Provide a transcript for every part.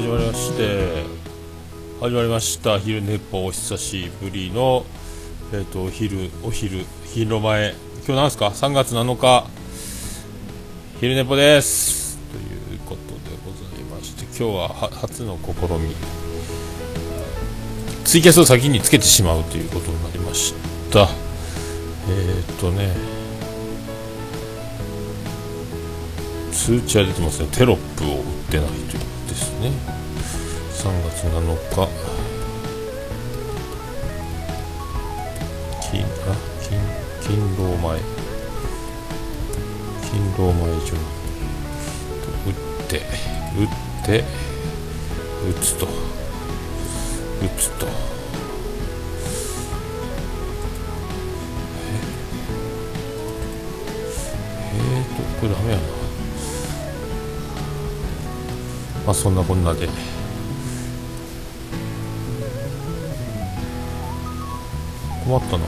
始まりまして始まりました「昼寝ぽ」お久しぶりのえっ、ー、とお昼お昼昼の前。今日なんですか？3月7日。昼寝っぽです。ということでございまして今日は初の試み。ツイキャスを先につけてしまうということになりました。えっ、ー、とね。通知は出てますね。テロップを売ってないという。ですね。3月7日。金あ金勤労前。勤労前所に打って打って打つと。打つと。え？えー、とこれダメやな。まあそんなこんなで。困ったな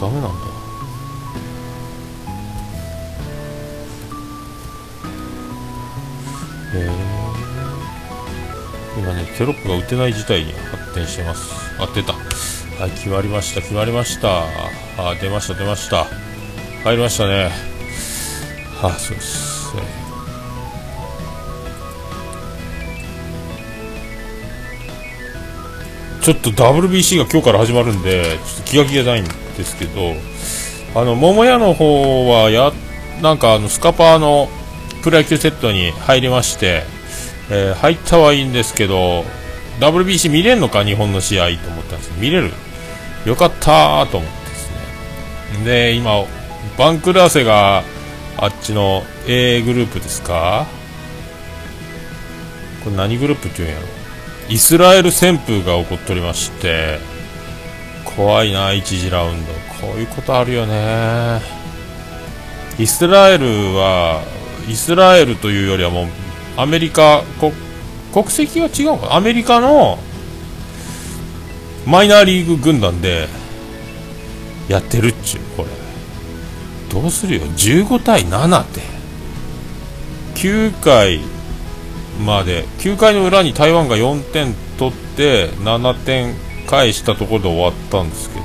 ダメなんだ。えー、今ねテロップが打てない事態に発展してます。あ出た。はい決まりました決まりました。あ出ました出ました。入りましたね。はあそうです、ねちょっと WBC が今日から始まるんで、ちょっと気が気がないんですけど、あの、桃屋の方は、や、なんかあの、スカパーのプロ野球セットに入りまして、えー、入ったはいいんですけど、WBC 見れんのか、日本の試合と思ったんですけど見れる？よかったと思ってですね。で、今、バンクラーセが、あっちの A グループですか？これ何グループって言うんやろ？イスラエル旋風が起こっておりまして怖いな1次ラウンド。こういうことあるよね。イスラエルはイスラエルというよりはもうアメリカ国籍が違うか？アメリカのマイナーリーグ軍団でやってるっちゅうこれ。どうするよ？15対7って。9回まで9回の裏に台湾が4点取って7点返したところで終わったんですけど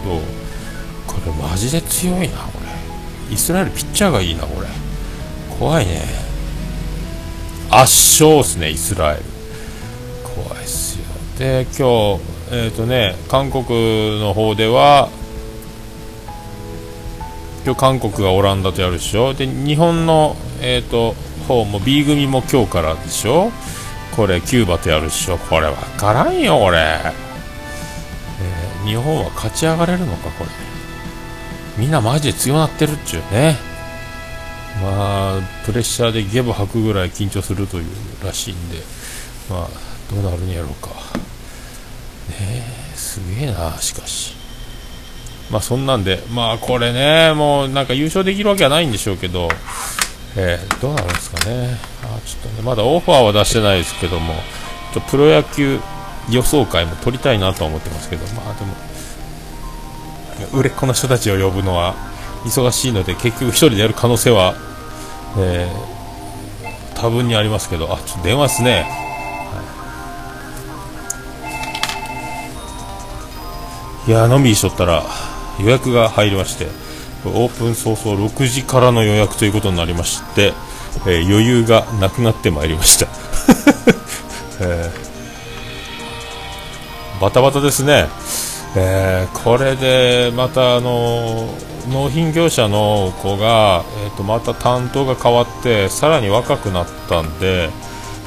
これマジで強いなこれ。イスラエルピッチャーがいいなこれ。怖いね。圧勝ですねイスラエル。怖いっすよ。で今日えっ、ー、とね韓国の方では今日韓国がオランダとやるでしょ。で日本のえっ、ー、と方も B 組も今日からでしょ？これキューバとやるでしょ？これ分からんよこれ、えー、日本は勝ち上がれるのかこれ。みんなマジで強なってるっちゅうね。まあプレッシャーでゲボ吐くぐらい緊張するというらしいんで。まあどうなるんやろうか。ねえすげえなしかし。まあそんなんで。まあこれねもうなんか優勝できるわけはないんでしょうけど。えー、どうなんですかね。あちょっとねまだオファーは出してないですけどもちょプロ野球予想会も取りたいなと思ってますけどまあでも売れっ子の人たちを呼ぶのは忙しいので結局1人でやる可能性は、えー、多分にありますけどあちょっと電話ですね、い、やのんびりしとったら予約が入りましてオープン早々6時からの予約ということになりまして、えー、余裕がなくなってまいりました、えー、バタバタですね、えー、これでまたあの納品業者の子が、えー、とまた担当が変わってさらに若くなったんで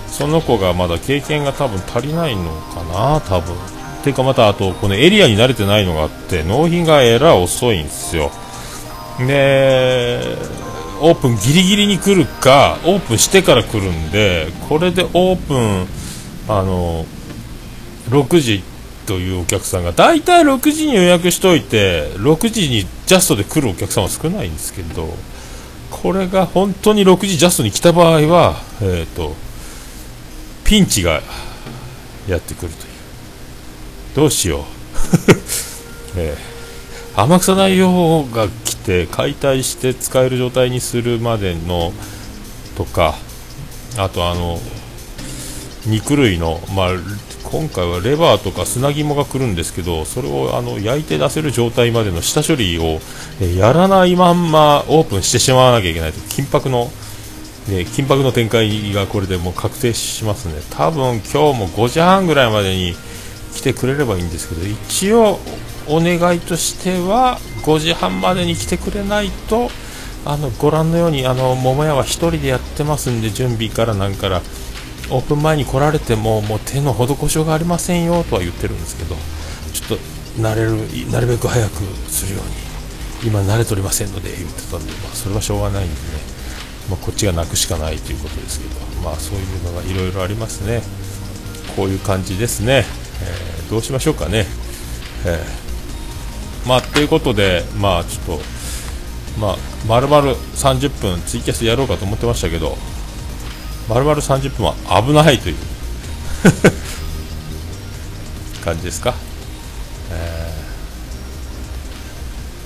その子がまだ経験が多分足りないのかな多分。ていうかまたあとこのエリアに慣れてないのがあって納品がえらい遅いんですよ。でオープンギリギリに来るかオープンしてから来るんでこれでオープンあの6時というお客さんが大体6時に予約しといて6時にジャストで来るお客さんは少ないんですけどこれが本当に6時ジャストに来た場合は、えーと、ピンチがやってくるという。どうしよう、えー、天草内容が来て解体して使える状態にするまでのとかあとあの肉類の、まあ、今回はレバーとか砂肝が来るんですけどそれをあの焼いて出せる状態までの下処理を、やらないまんまオープンしてしまわなきゃいけないと。緊迫の、ね、緊迫の展開がこれでもう確定しますね。多分今日も5時半ぐらいまでに来てくれればいいんですけど一応お願いとしては5時半までに来てくれないとあのご覧のようにあの桃屋は1人でやってますんで準備からなんからオープン前に来られてももう手の施しようがありませんよとは言ってるんですけどちょっと慣れるなるべく早くするように今慣れておりませんので言ってたんで、まあ、それはしょうがないんでね、まあ、こっちが泣くしかないということですけどまあそういうのがいろいろありますね。こういう感じですね、えー、どうしましょうかね、えー、まあということでまあちょっとまあ、丸々30分ツイキャスやろうかと思ってましたけど、丸々30分は危ないという 感じですか。え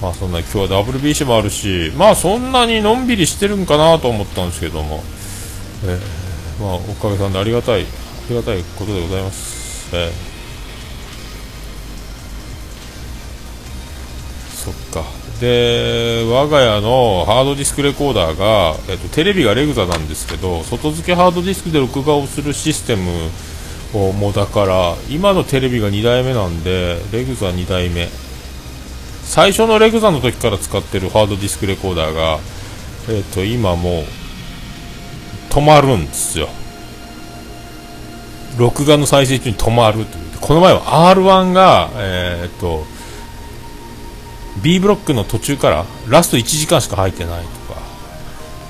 ー、まあそんな今日は WBC もあるし、まあそんなにのんびりしてるんかなと思ったんですけども、えー、まあおかげさんでありがたい、ありがたいことでございます。えーで我が家のハードディスクレコーダーが、えっと、テレビがレグザなんですけど外付けハードディスクで録画をするシステムをもだから今のテレビが2代目なんでレグザ2代目。最初のレグザの時から使ってるハードディスクレコーダーが、えっと、今もう止まるんですよ。録画の再生中に止まるという。この前は R1 が、えー、っと B ブロックの途中からラスト1時間しか入ってないとか、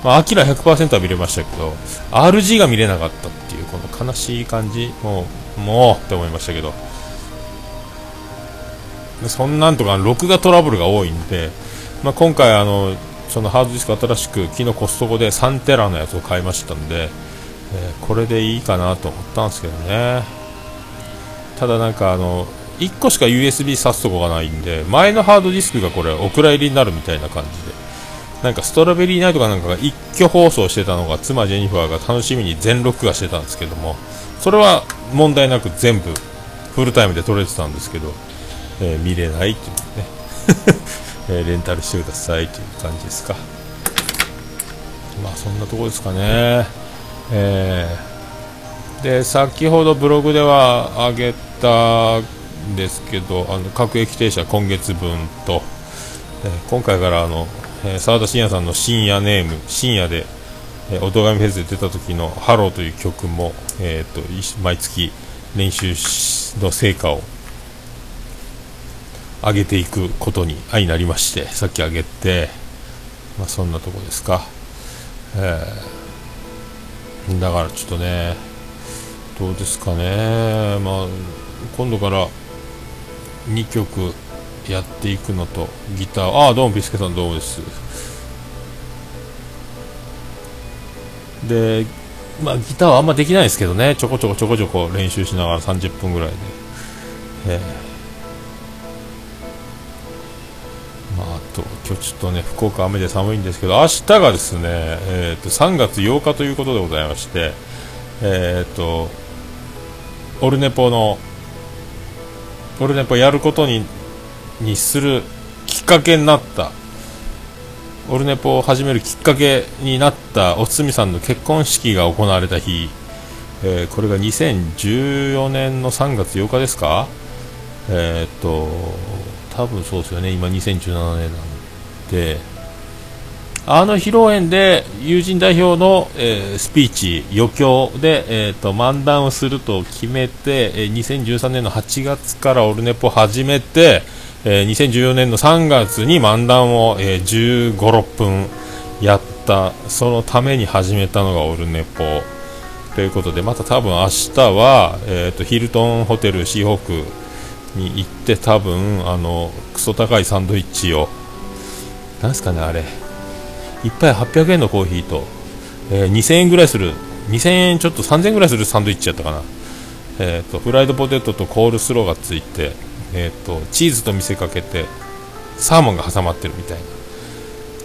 まあ、アキラ100%は見れましたけど、RG が見れなかったっていう、この悲しい感じ、もう、もうって思いましたけど、そんなんとか録画トラブルが多いんで、まあ、今回あの、そのハードディスク新しく昨日コストコで3テラのやつを買いましたんで、えー、これでいいかなと思ったんですけどね。ただなんかあの、1個しか USB 挿すとこがないんで前のハードディスクがこれお蔵入りになるみたいな感じで。なんかストロベリーナイトかなんかが一挙放送してたのが妻ジェニファーが楽しみに全録画してたんですけどもそれは問題なく全部フルタイムで撮れてたんですけど、えー、見れないっていうね。えー、レンタルしてくださいという感じですか。まあそんなとこですかね。えー、で先ほどブログでは上げたですけどあの各駅停車今月分と、えー、今回からあの澤、えー、田信也さんの深夜ネーム深夜で、えー、音神フェスで出た時の「ハロー」という曲も、えーと、毎月練習の成果を上げていくことに相なりましてさっき上げて、まあ、そんなとこですか、えー、だからちょっとねどうですかね。まあ今度から2曲やっていくのとギター。ああどうもビスケさんどうもです。でまあギターはあんまできないですけどね。ちょこちょこちょこちょこ練習しながら30分ぐらいで。えー、まあ、あと今日ちょっとね福岡雨で寒いんですけど明日がですね、えーと、3月8日ということでございましてえっ、ー、とオルネポの俺ねやっぱやることににするきっかけになった。オルネポを始めるきっかけになったおつみさんの結婚式が行われた日、えー、これが2014年の3月8日ですか？えー、っと多分そうですよね。今2017年なんで。あの披露宴で友人代表の、えー、スピーチ、余興で、えーと、漫談をすると決めて、えー、2013年の8月からオルネポを始めて、えー、2014年の3月に漫談を、えー、15、6分やった、そのために始めたのがオルネポ。ということで、また多分明日は、えーと、ヒルトンホテルシーホークに行って多分あのクソ高いサンドイッチをなんすかねあれ。1杯800円のコーヒーと、えー、2000円ぐらいする2000円ちょっと3000円ぐらいするサンドイッチやったかな、えーと、フライドポテトとコールスローがついて、えーと、チーズと見せかけてサーモンが挟まってるみたいな。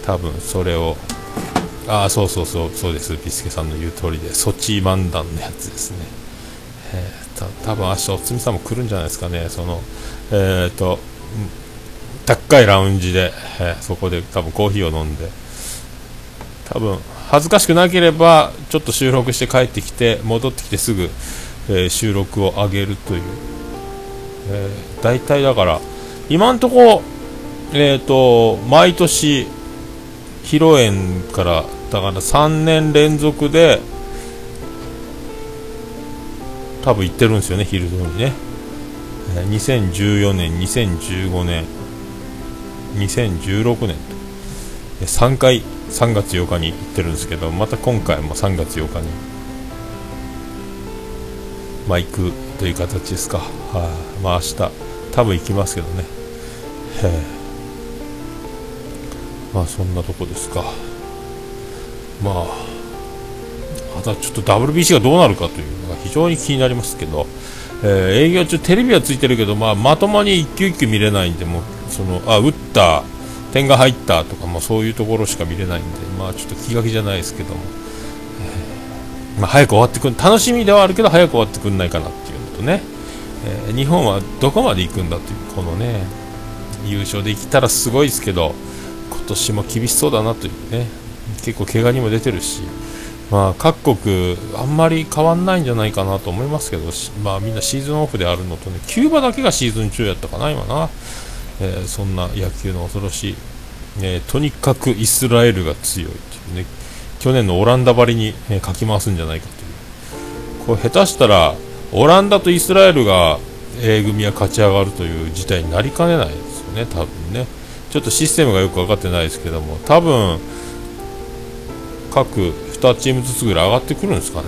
多分それをああそうそうそうそうです。ビスケさんの言う通りでソチ漫談のやつですね。えー、た多分明日おつみさんも来るんじゃないですかね。そのえっ、ー、と高いラウンジで、えー、そこで多分コーヒーを飲んで多分恥ずかしくなければちょっと収録して帰ってきて戻ってきてすぐ、えー、収録を上げるという、えー、大体だから今んとこえっ、ー、と毎年披露宴からだから3年連続で多分行ってるんですよね、ヒルズにね。2014年、2015年、2016年と、3回3月8日に行ってるんですけど、また今回も3月8日に、まあ行くという形ですか。はあ、まあ明日、多分行きますけどね。へまあそんなとこですか。まあ、またちょっと WBC がどうなるかというのが非常に気になりますけど、えー、営業中、テレビはついてるけど、まあ、まともに一球一球見れないんで、もそのあ打った、点が入ったとか、まあ、そういうところしか見れないんで、まあ、ちょっと気が気じゃないですけども、えー、まあ、早く終わってくる楽しみではあるけど、早く終わってくんないかなっていうのとね、えー、日本はどこまで行くんだという、このね、優勝できたらすごいですけど、今年も厳しそうだなというね、結構怪我にも出てるし、まあ、各国、あんまり変わんないんじゃないかなと思いますけど、まあ、みんなシーズンオフであるのとね、キューバだけがシーズン中やったかな、今な、えー、そんな野球の恐ろしい、えー、とにかくイスラエルが強いというね、去年のオランダばりに、えー、かき回すんじゃないかという、これ下手したら、オランダとイスラエルが A 組は勝ち上がるという事態になりかねないですよね、多分ね。ちょっとシステムがよく分かってないですけども、多分各2チームずつぐらい上がってくるんですかね、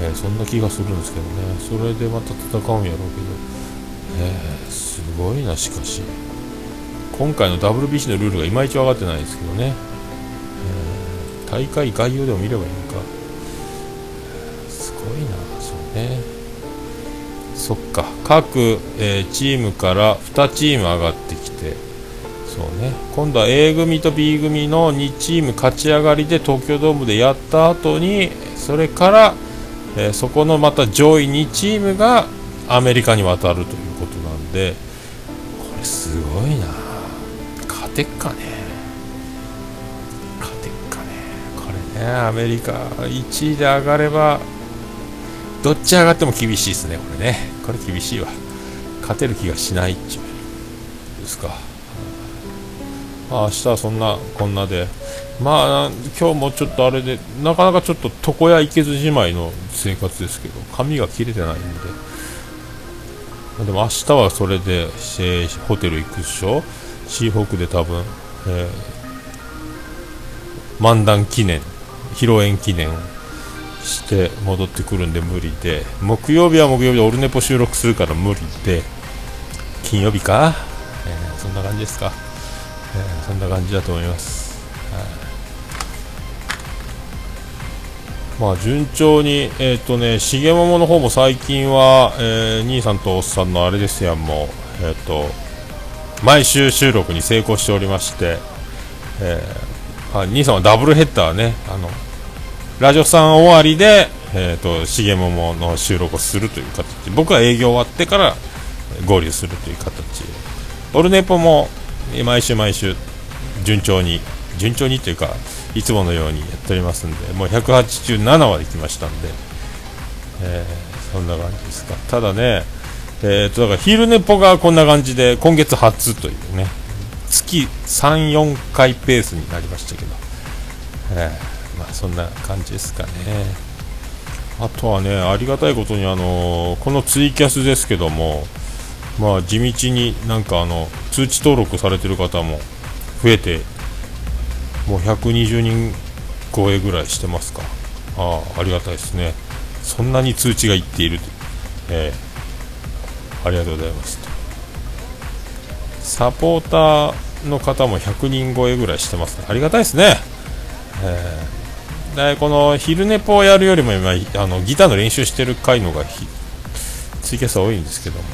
えー、そんな気がするんですけどね、それでまた戦うんやろうけど、えー、すごいな、しかし、今回の WBC のルールがいまいち分かってないですけどね、えー、大会概要でも見ればいいのか、すごいな、そうね。そっか。各、えー、チームから2チーム上がってきて。そうね。今度は A 組と B 組の2チーム勝ち上がりで東京ドームでやった後にそれから、えー、そこのまた上位2チームがアメリカに渡るという。でこれすごいな。勝てっかね。勝てっかね。これねアメリカ1位で上がればどっち上がっても厳しいですね。これね。これ厳しいわ。勝てる気がしないっちゅうですか。まあ、明日はそんなこんなで、まあ、今日もちょっとあれで、なかなかちょっと床屋行けずじまいの生活ですけど、髪が切れてないんで、でも明日はそれで、えー、ホテル行くでしょ、シーホークで多分、えー、漫談記念、披露宴記念して戻ってくるんで無理で、木曜日は木曜日でオルネポ収録するから無理で、金曜日か、えー、そんな感じですか？えー、そんな感じだと思います、まあ順調にえっ、ー、とね重桃の方も最近は、えー、兄さんとおっさんのあれですやんもえっ、ー、と毎週収録に成功しておりまして、えー、あ兄さんはダブルヘッダーねあのラジオさん終わりで、えーと、重桃の収録をするという形僕は営業終わってから合流するという形オルネポも毎週毎週順調に順調にというかいつものようにやっておりますんでもう187まで来ましたんで、えー、そんな感じですか。ただねえーと、だから昼寝ぽがこんな感じで今月初というね月34回ペースになりましたけど、えー、まあ、そんな感じですかね。あとはねありがたいことにあのー、このツイキャスですけどもまあ地道になんかあの通知登録されてる方も増えてもう120人超えぐらいしてますか。あありがたいですね。そんなに通知がいっていると。えー、ありがとうございます。サポーターの方も100人超えぐらいしてますありがたいですね。えー、でこの昼寝ぽをやるよりも今あのギターの練習してる回のがツイキャス多いんですけども。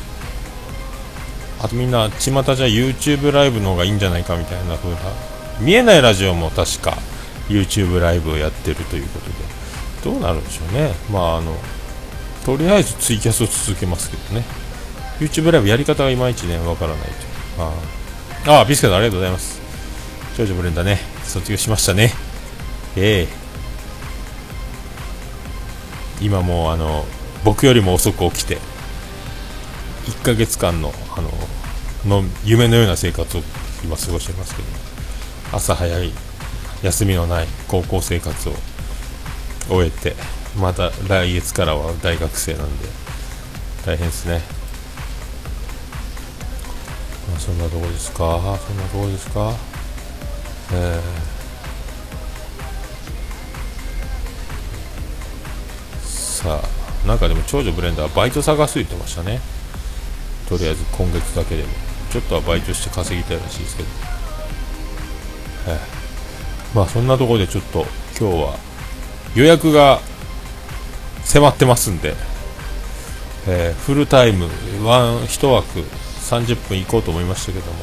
あとみんな巷じゃ YouTube ライブの方がいいんじゃないかみたいな風な見えないラジオも確か YouTube ライブをやってるということで。どうなるんでしょうね。まああのとりあえずツイキャスを続けますけどね。YouTube ライブやり方がいまいちねわからないと。ああビスケットありがとうございます。長女ブレンダね。卒業しましたね。ええ。今もうあの僕よりも遅く起きて1ヶ月間のあのの夢のような生活を今過ごしてますけど朝早い休みのない高校生活を終えてまた来月からは大学生なんで大変ですね、まあ、そんなとこですか？そんなとこですか？えー、さあなんかでも長女ブレンダーバイト探す言ってましたね。とりあえず今月だけでも。ちょっとはバイトして稼ぎたいらしいですけど、えー、まあそんなところでちょっと今日は予約が迫ってますんで、えー、フルタイム1枠30分行こうと思いましたけども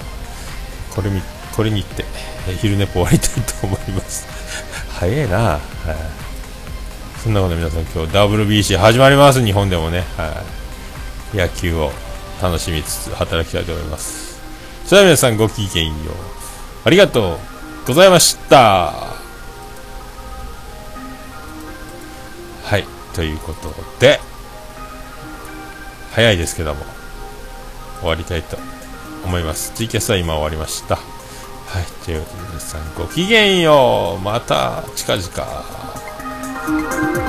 これこれに行って、えー、昼寝終わりたいと思います。早いな、はい、そんなことで皆さん今日 WBC 始まります。日本でもね、はい、野球を楽しみつつ働きたいと思います。それでは皆さんごきげんよう。ありがとう。ございました。はいということで早いですけども終わりたいと思います。ツイキャスは今終わりました。はいということで皆さんごきげんよう。また近々。